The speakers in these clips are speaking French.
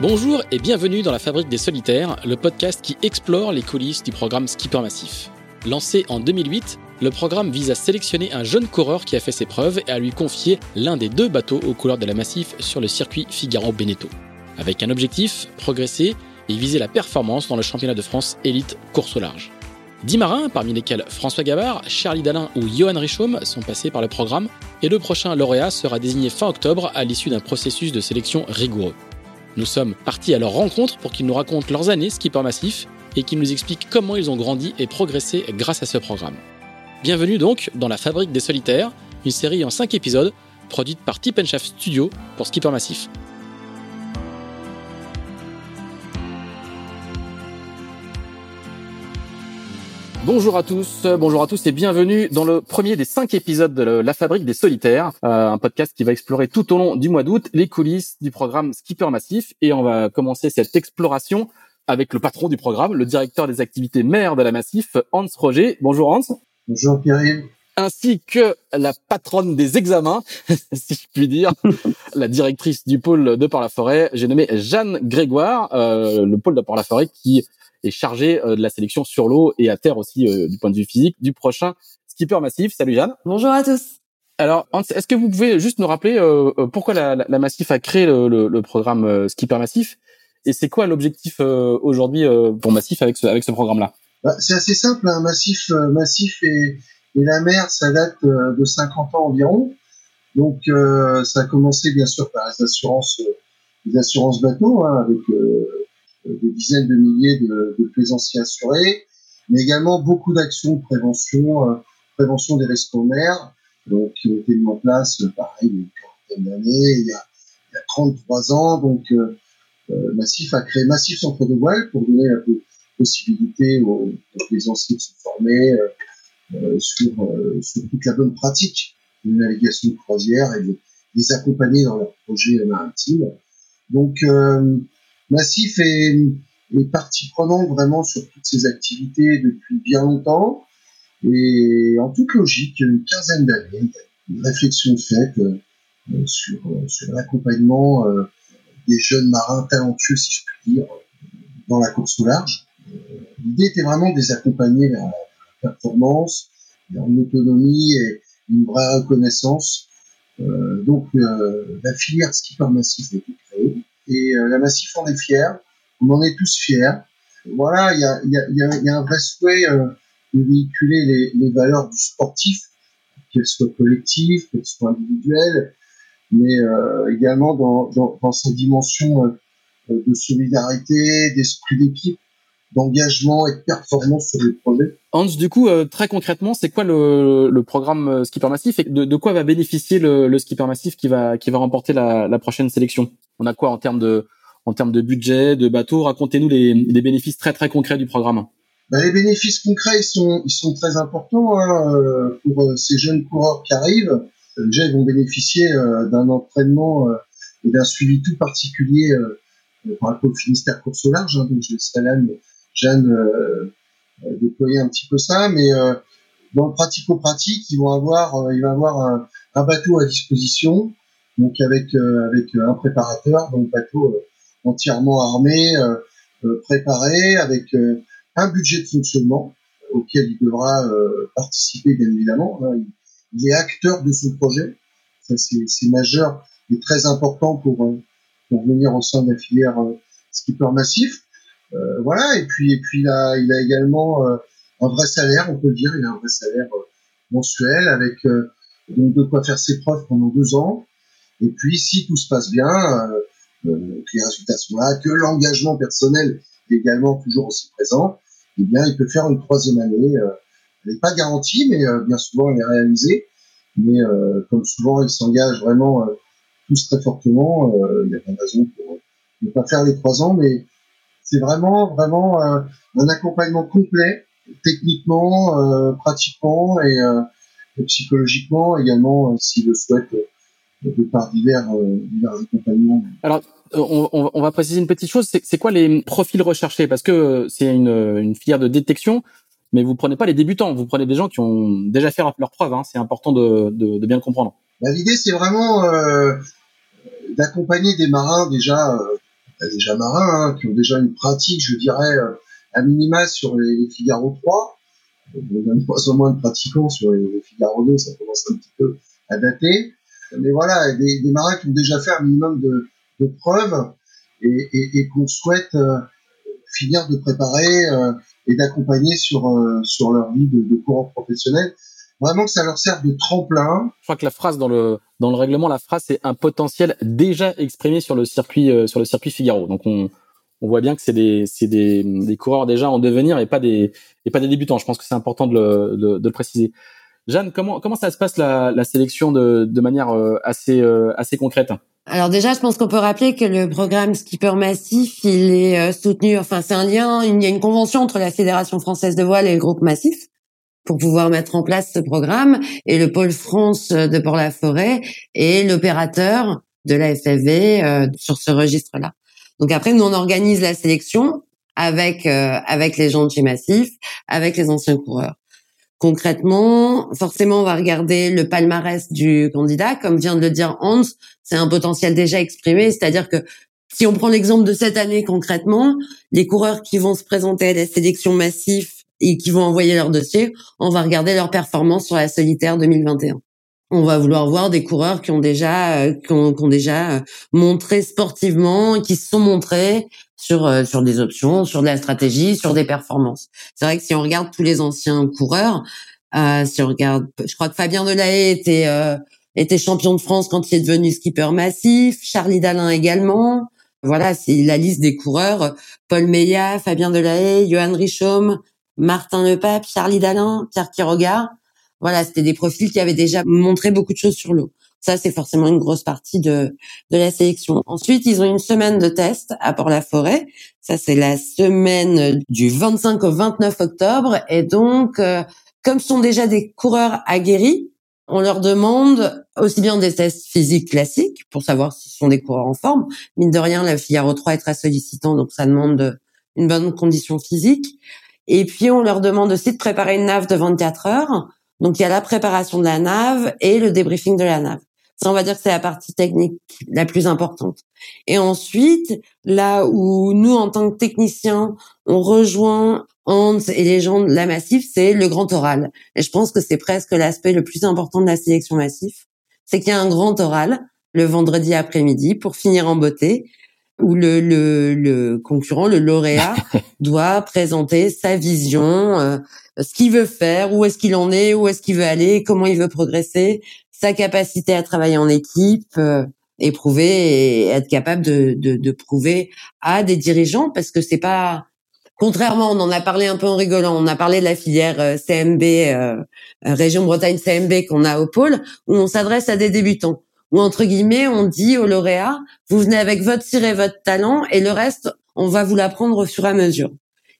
Bonjour et bienvenue dans la Fabrique des Solitaires, le podcast qui explore les coulisses du programme Skipper Massif. Lancé en 2008, le programme vise à sélectionner un jeune coureur qui a fait ses preuves et à lui confier l'un des deux bateaux aux couleurs de la Massif sur le circuit Figaro-Beneteau. Avec un objectif, progresser et viser la performance dans le championnat de France élite course au large. Dix marins, parmi lesquels François Gavard, Charlie Dalin ou Johan Richaume, sont passés par le programme, et le prochain lauréat sera désigné fin octobre à l'issue d'un processus de sélection rigoureux. Nous sommes partis à leur rencontre pour qu'ils nous racontent leurs années skipper massif et qu'ils nous expliquent comment ils ont grandi et progressé grâce à ce programme. Bienvenue donc dans La Fabrique des Solitaires, une série en 5 épisodes produite par Tip Shaft Studio pour Skipper Massif. Bonjour à tous, bonjour à tous et bienvenue dans le premier des cinq épisodes de La Fabrique des Solitaires, euh, un podcast qui va explorer tout au long du mois d'août les coulisses du programme Skipper Massif et on va commencer cette exploration avec le patron du programme, le directeur des activités mères de la Massif, Hans Roger. Bonjour Hans. Bonjour Pierre ainsi que la patronne des examens, si je puis dire, la directrice du pôle de Port-la-Forêt. J'ai nommé Jeanne Grégoire, euh, le pôle de Port-la-Forêt, qui est chargé euh, de la sélection sur l'eau et à terre aussi euh, du point de vue physique du prochain skipper massif. Salut Jeanne. Bonjour à tous. Alors, est-ce que vous pouvez juste nous rappeler euh, pourquoi la, la, Massif a créé le, le, le programme Skipper Massif? Et c'est quoi l'objectif aujourd'hui pour Massif avec ce, avec ce programme-là? Bah, C'est assez simple. Hein. Massif, Massif et, et, la mer, ça date de 50 ans environ. Donc, ça a commencé bien sûr par les assurances, les assurances bateaux, hein, avec euh, des dizaines de milliers de, plaisanciers assurés, mais également beaucoup d'actions de prévention, euh, prévention des risques en mer, donc, qui ont été mis en place, euh, pareil, il y a une quarantaine d'années, il, il y a 33 ans. Donc, euh, Massif a créé Massif Centre de Voile pour donner la possibilité aux, plaisanciers de se former euh, sur, sur toute la bonne pratique de navigation de croisière et de les accompagner dans leur projet maritime. Donc, euh, Massif est, est partie prenante vraiment sur toutes ces activités depuis bien longtemps. Et en toute logique, une quinzaine d'années, une réflexion faite euh, sur, euh, sur l'accompagnement euh, des jeunes marins talentueux, si je puis dire, dans la course au large. L'idée était vraiment de les accompagner vers la performance, vers une autonomie et une vraie reconnaissance. Donc la filière skipper massif. Et euh, la Massif en est fière. On en est tous fiers. Voilà, il y a, un vrai souhait euh, de véhiculer les, valeurs du sportif, qu'elles soient collectives, qu'elles soient individuelles, mais euh, également dans, dans, dans, sa dimension de solidarité, d'esprit d'équipe, d'engagement et de performance sur les projets. Hans, du coup, euh, très concrètement, c'est quoi le, le, programme Skipper Massif et de, de quoi va bénéficier le, le, Skipper Massif qui va, qui va remporter la, la prochaine sélection? On a quoi en termes de, en termes de budget, de bateau? Racontez-nous les, les, bénéfices très très concrets du programme. Ben, les bénéfices concrets, ils sont, ils sont très importants hein, euh, pour euh, ces jeunes coureurs qui arrivent. Déjà, ils vont bénéficier euh, d'un entraînement et d'un suivi tout particulier par rapport au Finistère Course au Large. Hein, donc, je laisserai là Jeanne déployer un petit peu ça. Mais dans le pratico-pratique, ils vont avoir, il va avoir un, bateau à disposition donc avec euh, avec un préparateur, donc bateau euh, entièrement armé, euh, préparé, avec un budget de fonctionnement auquel il devra participer bien évidemment. Hein. Il, est acteur de son projet, c'est majeur et très important pour pour venir au sein de la filière skipper massif. Euh, voilà, et puis et puis il a, il a également euh, un vrai salaire, on peut le dire, il a un vrai salaire euh, mensuel avec donc de quoi faire ses preuves pendant deux ans, et puis, si tout se passe bien, euh, euh, que les résultats sont là, que l'engagement personnel est également toujours aussi présent, eh bien, il peut faire une troisième année. Euh, elle n'est pas garantie, mais bien souvent, elle est réalisée. Mais comme souvent, ils s'engagent vraiment tous très fortement. Il n'y a pas raison pour ne pas faire les trois ans, mais c'est vraiment, vraiment un accompagnement complet, techniquement, pratiquement et, et psychologiquement également, s'ils le souhaitent par divers, euh, divers accompagnements. Alors, on, on, va préciser une petite chose, c'est quoi les profils recherchés? Parce que c'est une, une filière de détection, mais vous prenez pas les débutants, vous prenez des gens qui ont déjà fait leurs preuves. Hein, c'est important de, de, de, bien le comprendre. Bah, l'idée, c'est vraiment euh, d'accompagner des marins déjà euh, déjà marins hein, qui ont déjà une pratique, je dirais, à minima sur les, Figaro 3. On a de moins en moins de pratiquants sur les, Figaro 2, ça commence un petit peu à dater. Mais voilà, des, des marins qui ont déjà fait un minimum de, preuves et, qu'on souhaite finir de préparer et d'accompagner sur, sur leur vie de, de courant professionnel vraiment que ça leur sert de tremplin. Je crois que la phrase dans le dans le règlement, la phrase c'est un potentiel déjà exprimé sur le circuit euh, sur le circuit Figaro. Donc on on voit bien que c'est des c'est des, des coureurs déjà en devenir et pas des et pas des débutants. Je pense que c'est important de le de, de, le préciser. Jeanne, comment comment ça se passe la, la sélection de de manière euh, assez euh, assez concrète? Alors déjà, je pense qu'on peut rappeler que le programme Skipper Massif, il est soutenu, enfin c'est un lien, il y a une convention entre la Fédération française de voile et le groupe Massif pour pouvoir mettre en place ce programme et le pôle France de Port-la-Forêt est l'opérateur de la FFV euh, sur ce registre-là. Donc après, nous on organise la sélection avec euh, avec les gens de chez Massif, avec les anciens coureurs. Concrètement, forcément, on va regarder le palmarès du candidat. Comme vient de le dire Hans, c'est un potentiel déjà exprimé, c'est-à-dire que si on prend l'exemple de cette année concrètement, les coureurs qui vont se présenter à la sélection Massif et qui vont envoyer leur dossier, on va regarder leur performance sur la solitaire 2021. On va vouloir voir des coureurs qui ont déjà euh, qui, ont, déjà euh, montré sportivement, qui se sont montrés sur euh, sur des options, sur de la stratégie, sur des performances. C'est vrai que si on regarde tous les anciens coureurs, si on regarde, je crois que Fabien Delahaye était était champion de France quand il est devenu skipper massif, Charlie Dalin également. Voilà, c'est la liste des coureurs. Paul Meillat, Fabien Delahaye, Johan Richaume, Martin Lepape, Charlie Dalin, Pierre Quiroga. Voilà, c'était des profils qui avaient déjà montré beaucoup de choses sur l'eau. Ça, c'est forcément une grosse partie de, de la sélection. Ensuite, ils ont une semaine de test à Port-la-Forêt. Ça, c'est la semaine du 25 au 29 octobre. Et donc, euh, comme sont déjà des coureurs aguerris, on leur demande aussi bien des tests physiques classiques pour savoir s'ils sont des coureurs en forme. Mine de rien, la Figaro 3 est très sollicitant, donc ça demande une bonne condition physique. Et puis, on leur demande aussi de préparer une nave de 24 heures. Donc, il y a la préparation de la nave et le débriefing de la nave. Ça, on va dire que c'est la partie technique la plus importante. Et ensuite, là où nous, en tant que techniciens, on rejoint Hans et les gens de la Massif, c'est le grand oral. Et je pense que c'est presque l'aspect le plus important de la sélection Massif. C'est qu'il y a un grand oral le vendredi après-midi pour finir en beauté où le, le, le concurrent, le lauréat, doit présenter sa vision, euh, ce qu'il veut faire, où est-ce qu'il en est, où est-ce qu'il veut aller, comment il veut progresser, sa capacité à travailler en équipe, euh, et prouver et être capable de, de, de prouver à des dirigeants, parce que c'est pas Contrairement, on en a parlé un peu en rigolant, on a parlé de la filière euh, CMB, région Bretagne CMB qu'on a au pôle, où on s'adresse à des débutants où entre guillemets on dit au lauréat vous venez avec votre tir et votre talent et le reste on va vous l'apprendre au fur et à mesure.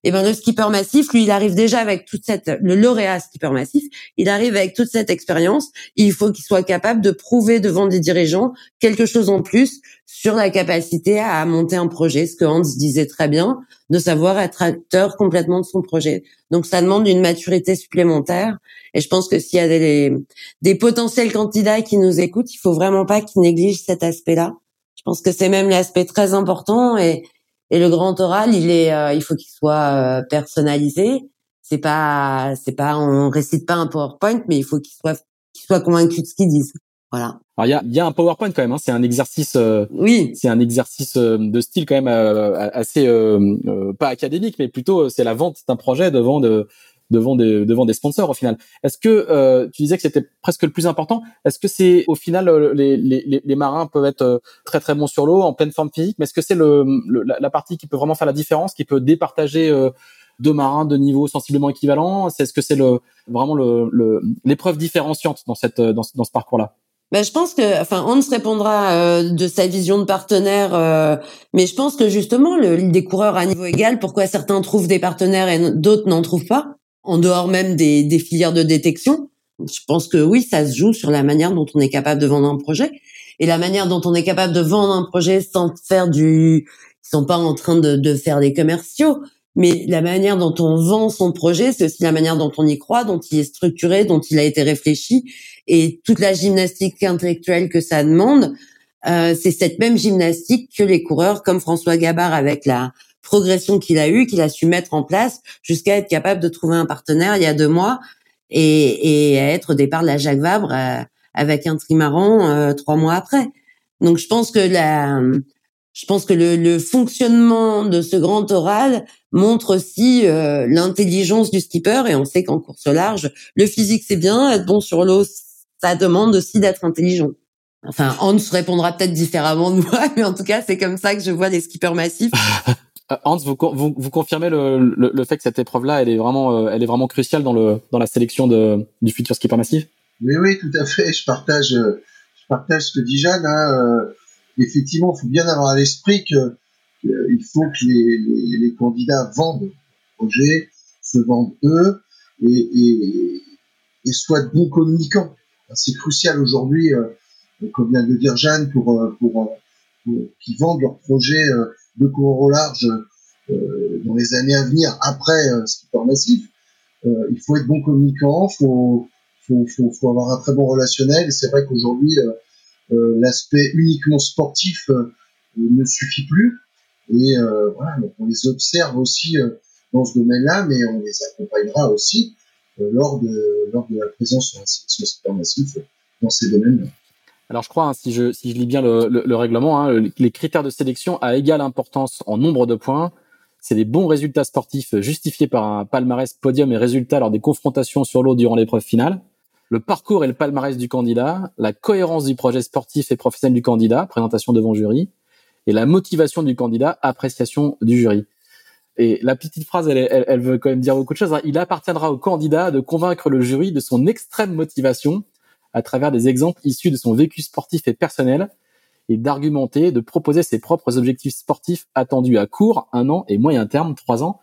Et ben le skipper massif, lui, il arrive déjà avec toute cette le lauréat skipper massif, il arrive avec toute cette expérience. Il faut qu'il soit capable de prouver devant des dirigeants quelque chose en plus sur la capacité à monter un projet, ce que Hans disait très bien, de savoir être acteur complètement de son projet. Donc ça demande une maturité supplémentaire. Et je pense que s'il y a des, des potentiels candidats qui nous écoutent, il faut vraiment pas qu'ils négligent cet aspect-là. Je pense que c'est même l'aspect très important et, et le grand oral, il est, euh, il faut qu'il soit euh, personnalisé. C'est pas, c'est pas, on récite pas un PowerPoint, mais il faut qu'il soit, qu'il soit convaincu de ce qu'ils disent. Voilà. Alors il y a, y a un PowerPoint quand même. Hein. C'est un exercice. Euh, oui. C'est un exercice de style quand même assez pas académique, mais plutôt c'est la vente d'un projet devant de devant des devant des sponsors au final. Est-ce que euh, tu disais que c'était presque le plus important. Est-ce que c'est au final euh, les, les, les marins peuvent être euh, très très bons sur l'eau en pleine forme physique, mais est-ce que c'est le, la, partie qui peut vraiment faire la différence, qui peut départager deux marins de niveau sensiblement équivalent est-ce que c'est le vraiment le l'épreuve différenciante dans cette dans, dans ce parcours-là? Ben, je pense que, enfin, Hans répondra de sa vision de partenaire, mais je pense que justement, le, des coureurs à niveau égal, pourquoi certains trouvent des partenaires et d'autres n'en trouvent pas? En dehors même des, des filières de détection. Je pense que oui, ça se joue sur la manière dont on est capable de vendre un projet et la manière dont on est capable de vendre un projet sans faire du, ils sont pas en train de, de faire des commerciaux, mais la manière dont on vend son projet, c'est aussi la manière dont on y croit, dont il est structuré, dont il a été réfléchi et toute la gymnastique intellectuelle que ça demande. euh, c'est cette même gymnastique que les coureurs comme François Gabard avec la progression qu'il a eue, qu'il a su mettre en place jusqu'à être capable de trouver un partenaire il y a deux mois et, et à être au départ de la Jacques Vabre euh, avec un trimaran euh, trois mois après. Donc je pense que la, je pense que le, le fonctionnement de ce grand oral montre aussi euh, l'intelligence du skipper et on sait qu'en course large, le physique c'est bien, être bon sur l'eau, ça demande aussi d'être intelligent. Enfin, Hans répondra peut-être différemment de moi, mais en tout cas, c'est comme ça que je vois les skippers massifs. Euh, Hans, vous, vous, vous confirmez le, le, le, fait que cette épreuve-là, elle est vraiment, euh, elle est vraiment cruciale dans le dans la sélection de, du futur skipper massif? Oui, oui, tout à fait. Je partage, euh, je partage ce que dit Jeanne. Hein. Effectivement, il faut bien avoir à l'esprit que, il faut que les, les, les, candidats vendent le projet, se vendent eux et, et, et soient bons communicants. C'est crucial aujourd'hui, comme vient de le dire Jeanne, pour, pour, pour, pour qu'ils vendent leur projet de coureurs au large euh, dans les années à venir après euh, skipper massif, euh, il faut être bon communicant, faut, faut, faut, faut avoir un très bon relationnel. Et c'est vrai qu'aujourd'hui, l'aspect uniquement sportif ne suffit plus. Et voilà, donc on les observe aussi dans ce domaine-là, mais on les accompagnera aussi lors, de, lors de la présence sur sélection skipper massif dans ces domaines-là. Alors je crois, hein, si, je, si je lis bien le, le, le règlement, hein, les critères de sélection à égale importance en nombre de points, c'est les bons résultats sportifs justifiés par un palmarès, podium et résultats lors des confrontations sur l'eau durant l'épreuve finale, le parcours et le palmarès du candidat, la cohérence du projet sportif et professionnel du candidat, présentation devant jury, et la motivation du candidat, appréciation du jury. Et la petite phrase, elle, elle, elle veut quand même dire beaucoup de choses. Hein. Il appartiendra au candidat de convaincre le jury de son extrême motivation à travers des exemples issus de son vécu sportif et personnel et d'argumenter, de proposer ses propres objectifs sportifs attendus à court, un an et moyen terme, trois ans.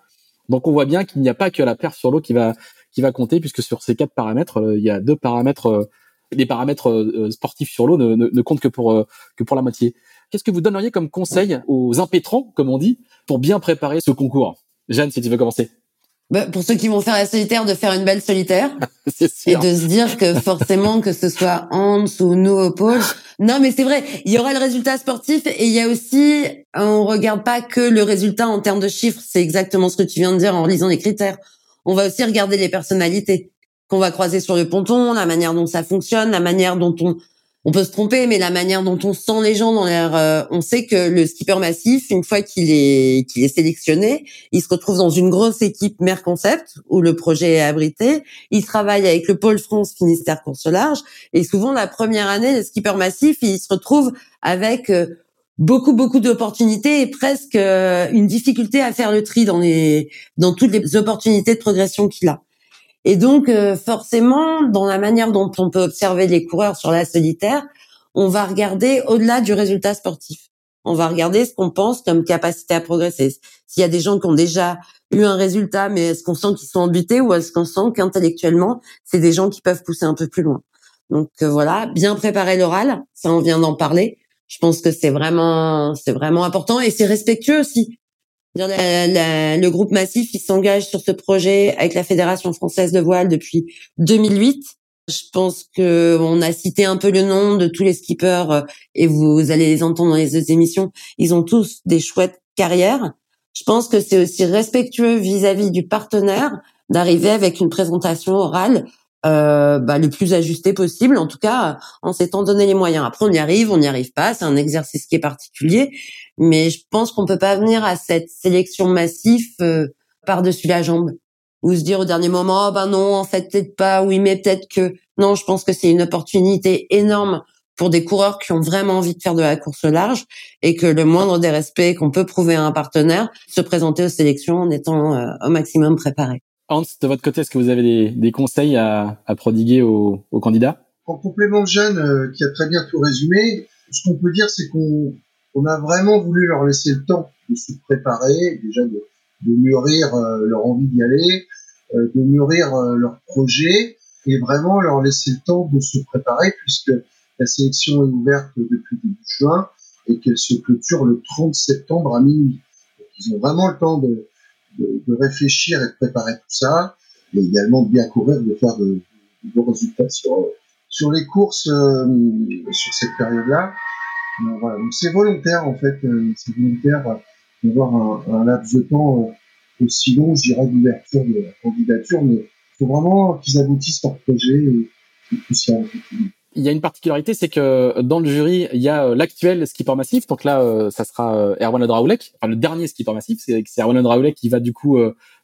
Donc on voit bien qu'il n'y a pas que la perf sur l'eau qui va qui va compter, puisque sur ces quatre paramètres, euh, il y a deux paramètres, euh, les paramètres euh, sportifs sur l'eau ne, ne, comptent que pour que pour la moitié. Qu'est-ce que vous donneriez comme conseil aux impétrants, comme on dit, pour bien préparer ce concours? Jeanne, si tu veux commencer. Bah, pour ceux qui vont faire la solitaire, de faire une belle solitaire et de se dire que forcément que ce soit Hans ou nous au pôle. Non, mais c'est vrai, il y aura le résultat sportif et il y a aussi, on regarde pas que le résultat en termes de chiffres. C'est exactement ce que tu viens de dire en lisant les critères. On va aussi regarder les personnalités qu'on va croiser sur le ponton, la manière dont ça fonctionne, la manière dont on on peut se tromper, mais la manière dont on sent les gens dans l'air, euh, on sait que le skipper massif, une fois qu'il est qu'il est sélectionné, il se retrouve dans une grosse équipe Mer Concept où le projet est abrité. Il travaille avec le pôle France Finistère course large et souvent la première année, le skipper massif, il se retrouve avec euh, beaucoup beaucoup d'opportunités et presque euh, une difficulté à faire le tri dans les dans toutes les opportunités de progression qu'il a. Et donc, euh, forcément, dans la manière dont on peut observer les coureurs sur la solitaire, on va regarder au-delà du résultat sportif. On va regarder ce qu'on pense comme capacité à progresser. S'il y a des gens qui ont déjà eu un résultat, mais est-ce qu'on sent qu'ils sont embutés ou est-ce qu'on sent qu'intellectuellement, c'est des gens qui peuvent pousser un peu plus loin? Donc euh, voilà, bien préparer l'oral, ça on vient d'en parler. Je pense que c'est vraiment, c'est vraiment important et c'est respectueux aussi le groupe Massif, il s'engage sur ce projet avec la Fédération française de voile depuis 2008. Je pense que on a cité un peu le nom de tous les skippers euh, et vous allez les entendre dans les autres émissions. Ils ont tous des chouettes carrières. Je pense que c'est aussi respectueux vis-à-vis du partenaire d'arriver avec une présentation orale euh, bah, le plus ajusté possible, en tout cas en s'étant donné les moyens. Après, on y arrive, on n'y arrive pas, c'est un exercice qui est particulier, mais je pense qu'on peut pas venir à cette sélection massive euh, par-dessus la jambe ou se dire au dernier moment, oh, ben non, en fait peut-être pas, oui, mais peut-être que non. Je pense que c'est une opportunité énorme pour des coureurs qui ont vraiment envie de faire de la course large et que le moindre des respects qu'on peut prouver à un partenaire, se présenter aux sélections en étant euh, au maximum préparé. Hans, de votre côté, est-ce que vous avez des, des conseils à, à, prodiguer aux, aux, candidats? En complément de Jeanne, euh, qui a très bien tout résumé, ce qu'on peut dire, c'est qu'on on a vraiment voulu leur laisser le temps de se préparer, déjà de, mûrir euh, leur envie d'y aller, euh, de mûrir leur projet, et vraiment leur laisser le temps de se préparer, puisque la sélection est ouverte depuis début juin et qu'elle se clôture le 30 septembre à minuit. Donc, ils ont vraiment le temps de, réfléchir et de préparer tout ça, mais également de bien courir, de faire de, bons résultats sur, les courses euh, sur cette période-là. C'est volontaire en fait, c'est volontaire d'avoir un, un, laps de temps aussi long, je dirais, d'ouverture de la candidature, mais il faut vraiment qu'ils aboutissent leur projet il y a une particularité, c'est que dans le jury, il y a euh, l'actuel skipper massif. Donc là, euh, ça sera euh, Erwan Odraoulek, enfin le dernier skipper massif. C'est Erwan Odraoulek qui va du coup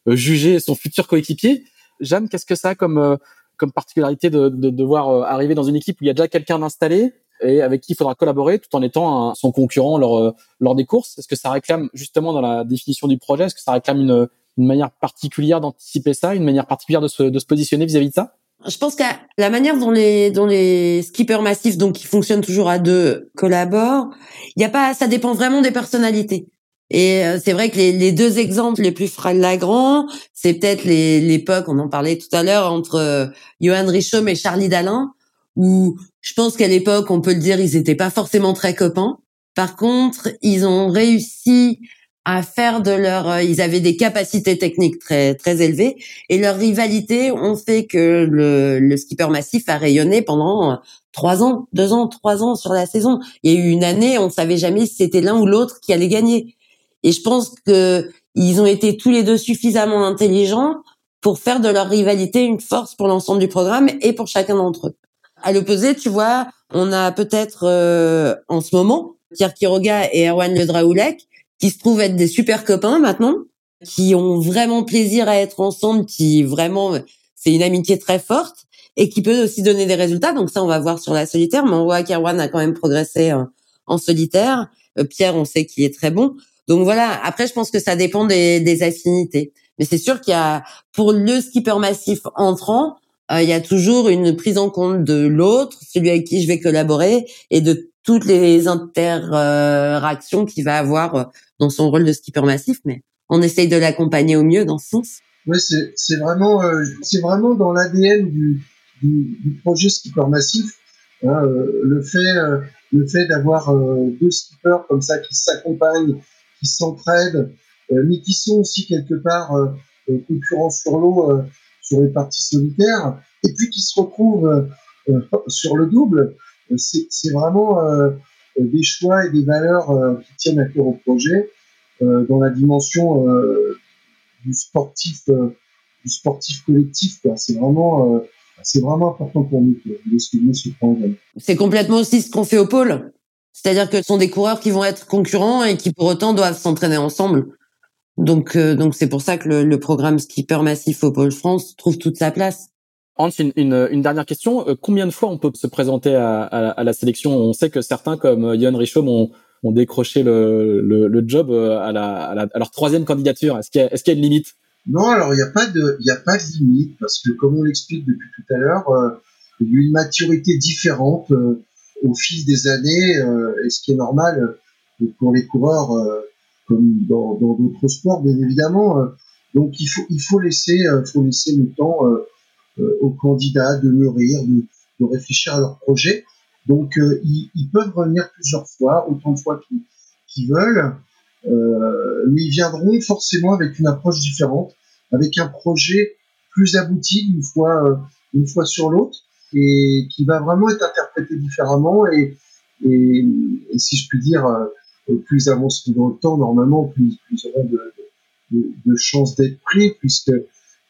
juger son futur coéquipier. Jeanne, qu'est-ce que ça a comme comme particularité de, de devoir arriver dans une équipe où il y a déjà quelqu'un d'installé et avec qui il faudra collaborer tout en étant son concurrent lors lors des courses. Est-ce que ça réclame justement dans la définition du projet Est-ce que ça réclame une, une manière particulière d'anticiper ça, une manière particulière de se, de se positionner vis-à-vis -vis de ça? Je pense que la manière dont les dont les skippers massifs, donc qui fonctionnent toujours à deux, collaborent, il y a pas, ça dépend vraiment des personnalités. Et euh, c'est vrai que les, les, deux exemples les plus flagrants, c'est peut-être l'époque, on en parlait tout à l'heure, entre euh, Johan Richomme et Charlie Dalin, où je pense qu'à l'époque, on peut le dire, ils étaient pas forcément très copains. Par contre, ils ont réussi à faire de leur euh, ils avaient des capacités techniques très très élevées. Et leur rivalité ont fait que le, le skipper massif a rayonné pendant euh, trois ans deux ans trois ans sur la saison. Il y a eu une année on savait jamais si c'était l'un ou l'autre qui allait gagner. Et je pense que ils ont été tous les deux suffisamment intelligents pour faire de leur rivalité une force pour l'ensemble du programme et pour chacun d'entre eux à l'opposé tu vois on a peut-être euh, en ce moment Pierre Quiroga et Erwan Le Draoulek qui se trouvent être des super copains maintenant, qui ont vraiment plaisir à être ensemble, qui vraiment c'est une amitié très forte et qui peut aussi donner des résultats. Donc ça, on va voir sur la solitaire, mais on voit qu'Erwan a quand même progressé en, solitaire. Euh, Pierre, on sait qu'il est très bon. Donc voilà. Après, je pense que ça dépend des, affinités. Mais c'est sûr qu'il y a pour le skipper massif entrant, euh, il y a toujours une prise en compte de l'autre, celui avec qui je vais collaborer, et de toutes les interactions qu'il va avoir euh, dans son rôle de skipper massif, mais on essaye de l'accompagner au mieux dans ce sens. Oui, c'est vraiment, euh, c'est vraiment dans l'ADN du, projet skipper massif. Hein, euh, le fait, le fait d'avoir deux skippers comme ça qui s'accompagnent, qui s'entraident, mais qui sont aussi quelque part concurrents sur l'eau sur les parties solitaires, et puis qui se retrouvent sur le double c'est vraiment euh, des choix et des valeurs euh, qui tiennent à cœur au projet euh, dans la dimension du sportif du sportif collectif. C'est vraiment c'est vraiment important pour nous de souligner ce. C'est complètement aussi ce qu'on fait au pôle. C'est-à-dire que ce sont des coureurs qui vont être concurrents et qui pour autant doivent s'entraîner ensemble. Donc donc c'est pour ça que le, le, programme Skipper Massif au pôle France trouve toute sa place. Hans, une, une, une, dernière question. Euh, combien de fois on peut se présenter à, à, à la sélection? On sait que certains, comme Yann euh, Richaume, ont, ont décroché le, le, le, job euh, à, la, à, la, à leur troisième candidature. Est-ce qu'il y, est qu'il y, a une limite? Non, alors il n'y a pas de, il a pas de limite parce que, comme on l'explique depuis tout à l'heure, euh, il y a une maturité différente euh, au fil des années, euh, et ce qui est normal pour les coureurs, comme dans d'autres sports, bien évidemment. donc il faut, il faut laisser, faut laisser le temps euh, aux candidats de mûrir, de, de, réfléchir à leur projet. Donc, euh, ils, ils, peuvent revenir plusieurs fois, autant de fois qu'ils veulent, euh, mais ils viendront forcément avec une approche différente, avec un projet plus abouti une fois, une fois sur l'autre, et qui va vraiment être interprété différemment. Et, et, et si je puis dire, plus avancent dans le temps, normalement, plus, plus auront de, chances d'être pris, puisque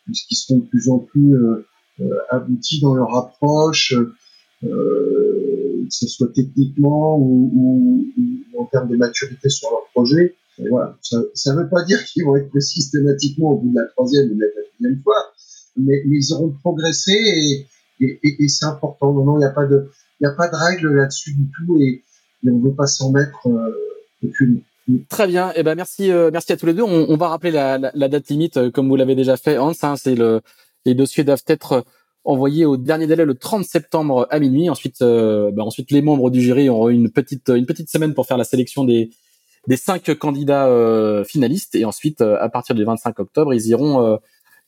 puisqu'ils seront de plus en plus euh, euh, aboutis dans leur approche, euh, que ce soit techniquement ou, en termes de maturité sur leur projet. Et voilà, ça ne veut pas dire qu'ils vont être pris systématiquement au bout de la troisième ou de la quatrième fois, mais, mais ils auront progressé et, c'est important. Non, il n'y a pas de, il de règle là-dessus du tout et, on ne veut pas s'en mettre Très bien. Eh ben merci, euh, merci à tous les deux. On, va rappeler la, date limite euh, comme vous l'avez déjà fait, Hans. Hein, c'est le les dossiers doivent être envoyés au dernier délai le 30 septembre à minuit. Ensuite, euh, bah ensuite les membres du jury auront une petite une petite semaine pour faire la sélection des des cinq candidats finalistes et ensuite à partir du 25 octobre ils iront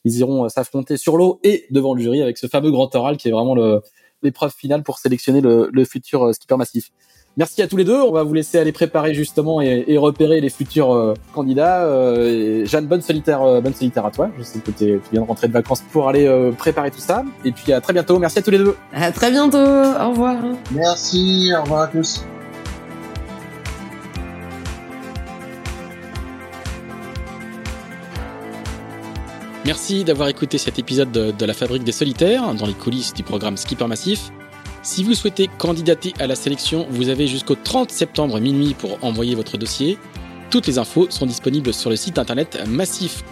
ils iront s'affronter sur l'eau et devant le jury avec ce fameux grand oral qui est vraiment l'épreuve finale pour sélectionner le, le futur skipper massif. Merci à tous les deux. On va vous laisser aller préparer justement et, repérer les futurs euh, candidats. Euh, Jeanne, euh, bonne solitaire, à toi. Je sais que tu viens de rentrer de vacances pour aller préparer tout ça. Et puis à très bientôt. Merci à tous les deux. À très bientôt. Au revoir. Merci. Au revoir à tous. Merci d'avoir écouté cet épisode de La Fabrique des Solitaires dans les coulisses du programme Skipper Massif. Si vous souhaitez candidater à la sélection, vous avez jusqu'au 30 septembre minuit pour envoyer votre dossier. Toutes les infos sont disponibles sur le site internet massif